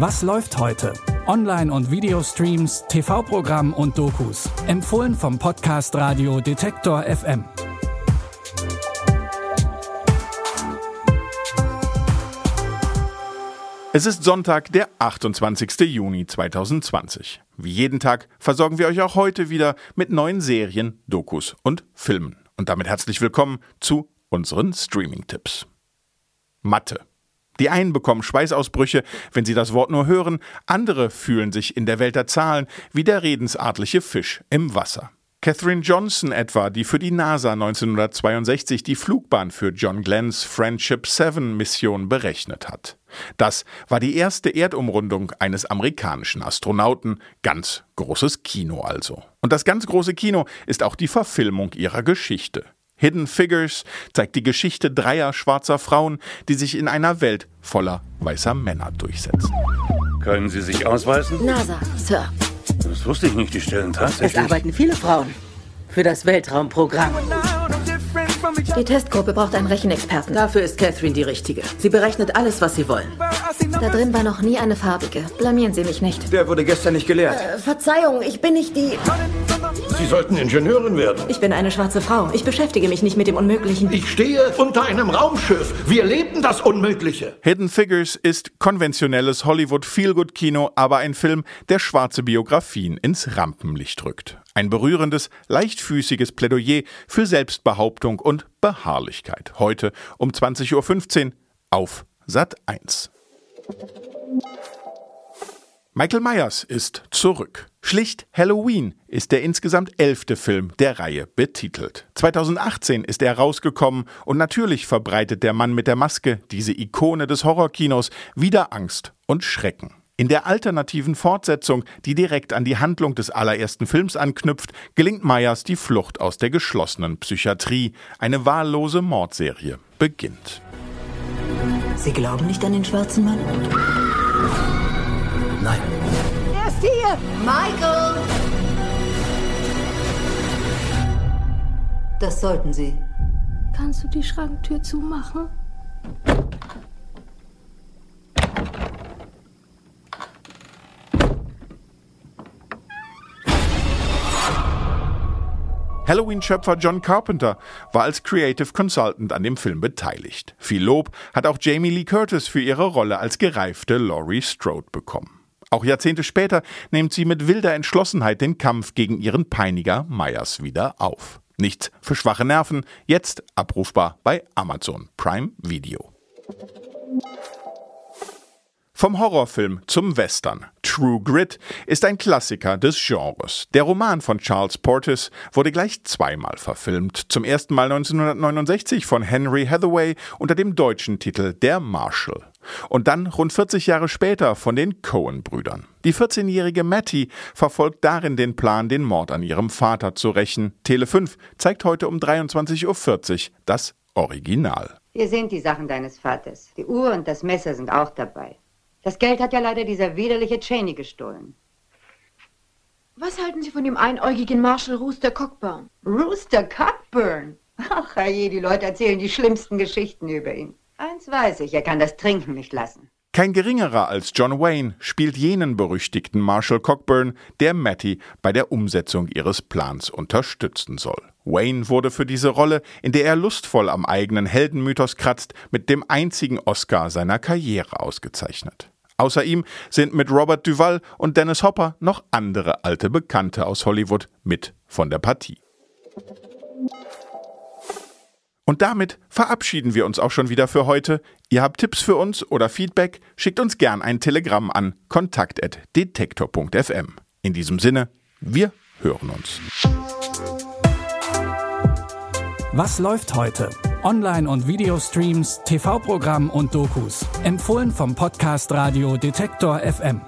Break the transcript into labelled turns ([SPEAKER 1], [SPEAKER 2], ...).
[SPEAKER 1] Was läuft heute? Online- und Videostreams, TV-Programm und Dokus. Empfohlen vom Podcast Radio Detektor FM.
[SPEAKER 2] Es ist Sonntag, der 28. Juni 2020. Wie jeden Tag versorgen wir euch auch heute wieder mit neuen Serien, Dokus und Filmen. Und damit herzlich willkommen zu unseren Streaming-Tipps. Mathe. Die einen bekommen Schweißausbrüche, wenn sie das Wort nur hören, andere fühlen sich in der Welt der Zahlen wie der redensartliche Fisch im Wasser. Catherine Johnson etwa, die für die NASA 1962 die Flugbahn für John Glenns Friendship 7 Mission berechnet hat. Das war die erste Erdumrundung eines amerikanischen Astronauten, ganz großes Kino also. Und das ganz große Kino ist auch die Verfilmung ihrer Geschichte. Hidden Figures zeigt die Geschichte dreier schwarzer Frauen, die sich in einer Welt voller weißer Männer durchsetzen.
[SPEAKER 3] Können Sie sich ausweisen?
[SPEAKER 4] NASA, Sir.
[SPEAKER 3] Das wusste ich nicht, die stellen
[SPEAKER 5] Es
[SPEAKER 3] tatsächlich.
[SPEAKER 5] arbeiten viele Frauen für das Weltraumprogramm.
[SPEAKER 4] Die Testgruppe braucht einen Rechenexperten.
[SPEAKER 5] Dafür ist Catherine die Richtige. Sie berechnet alles, was sie wollen.
[SPEAKER 4] Da drin war noch nie eine farbige. Blamieren Sie mich nicht.
[SPEAKER 6] Der wurde gestern nicht gelehrt.
[SPEAKER 4] Äh, Verzeihung, ich bin nicht die.
[SPEAKER 7] Sie sollten Ingenieurin werden.
[SPEAKER 4] Ich bin eine schwarze Frau. Ich beschäftige mich nicht mit dem Unmöglichen.
[SPEAKER 7] Ich stehe unter einem Raumschiff. Wir leben das Unmögliche.
[SPEAKER 2] Hidden Figures ist konventionelles Hollywood-Feelgood-Kino, aber ein Film, der schwarze Biografien ins Rampenlicht rückt. Ein berührendes, leichtfüßiges Plädoyer für Selbstbehauptung und Beharrlichkeit. Heute um 20.15 Uhr auf Sat 1. Michael Myers ist zurück. Schlicht Halloween ist der insgesamt elfte Film der Reihe betitelt. 2018 ist er rausgekommen und natürlich verbreitet der Mann mit der Maske, diese Ikone des Horrorkinos, wieder Angst und Schrecken. In der alternativen Fortsetzung, die direkt an die Handlung des allerersten Films anknüpft, gelingt Myers die Flucht aus der geschlossenen Psychiatrie. Eine wahllose Mordserie beginnt.
[SPEAKER 8] Sie glauben nicht an den schwarzen Mann?
[SPEAKER 7] Nein.
[SPEAKER 8] Er ist hier! Michael! Das sollten Sie.
[SPEAKER 4] Kannst du die Schranktür zumachen?
[SPEAKER 2] Halloween-Schöpfer John Carpenter war als Creative Consultant an dem Film beteiligt. Viel Lob hat auch Jamie Lee Curtis für ihre Rolle als gereifte Laurie Strode bekommen. Auch Jahrzehnte später nimmt sie mit wilder Entschlossenheit den Kampf gegen ihren Peiniger Myers wieder auf. Nichts für schwache Nerven, jetzt abrufbar bei Amazon Prime Video. Vom Horrorfilm zum Western. True Grit ist ein Klassiker des Genres. Der Roman von Charles Portis wurde gleich zweimal verfilmt. Zum ersten Mal 1969 von Henry Hathaway unter dem deutschen Titel Der Marshal. Und dann rund 40 Jahre später von den Cohen-Brüdern. Die 14-jährige Mattie verfolgt darin den Plan, den Mord an ihrem Vater zu rächen. Tele 5 zeigt heute um 23.40 Uhr das Original.
[SPEAKER 9] Hier sind die Sachen deines Vaters. Die Uhr und das Messer sind auch dabei. Das Geld hat ja leider dieser widerliche Cheney gestohlen.
[SPEAKER 10] Was halten Sie von dem einäugigen Marshall Rooster Cockburn?
[SPEAKER 9] Rooster Cockburn. Ach, je, die Leute erzählen die schlimmsten Geschichten über ihn. Eins weiß ich, er kann das Trinken nicht lassen.
[SPEAKER 2] Kein geringerer als John Wayne spielt jenen berüchtigten Marshall Cockburn, der Mattie bei der Umsetzung ihres Plans unterstützen soll. Wayne wurde für diese Rolle, in der er lustvoll am eigenen Heldenmythos kratzt, mit dem einzigen Oscar seiner Karriere ausgezeichnet. Außer ihm sind mit Robert Duvall und Dennis Hopper noch andere alte Bekannte aus Hollywood mit von der Partie. Und damit verabschieden wir uns auch schon wieder für heute. Ihr habt Tipps für uns oder Feedback, schickt uns gern ein Telegramm an kontakt.detektor.fm. In diesem Sinne, wir hören uns.
[SPEAKER 1] Was läuft heute? Online- und Videostreams, TV-Programm und Dokus. Empfohlen vom Podcast Radio Detektor FM.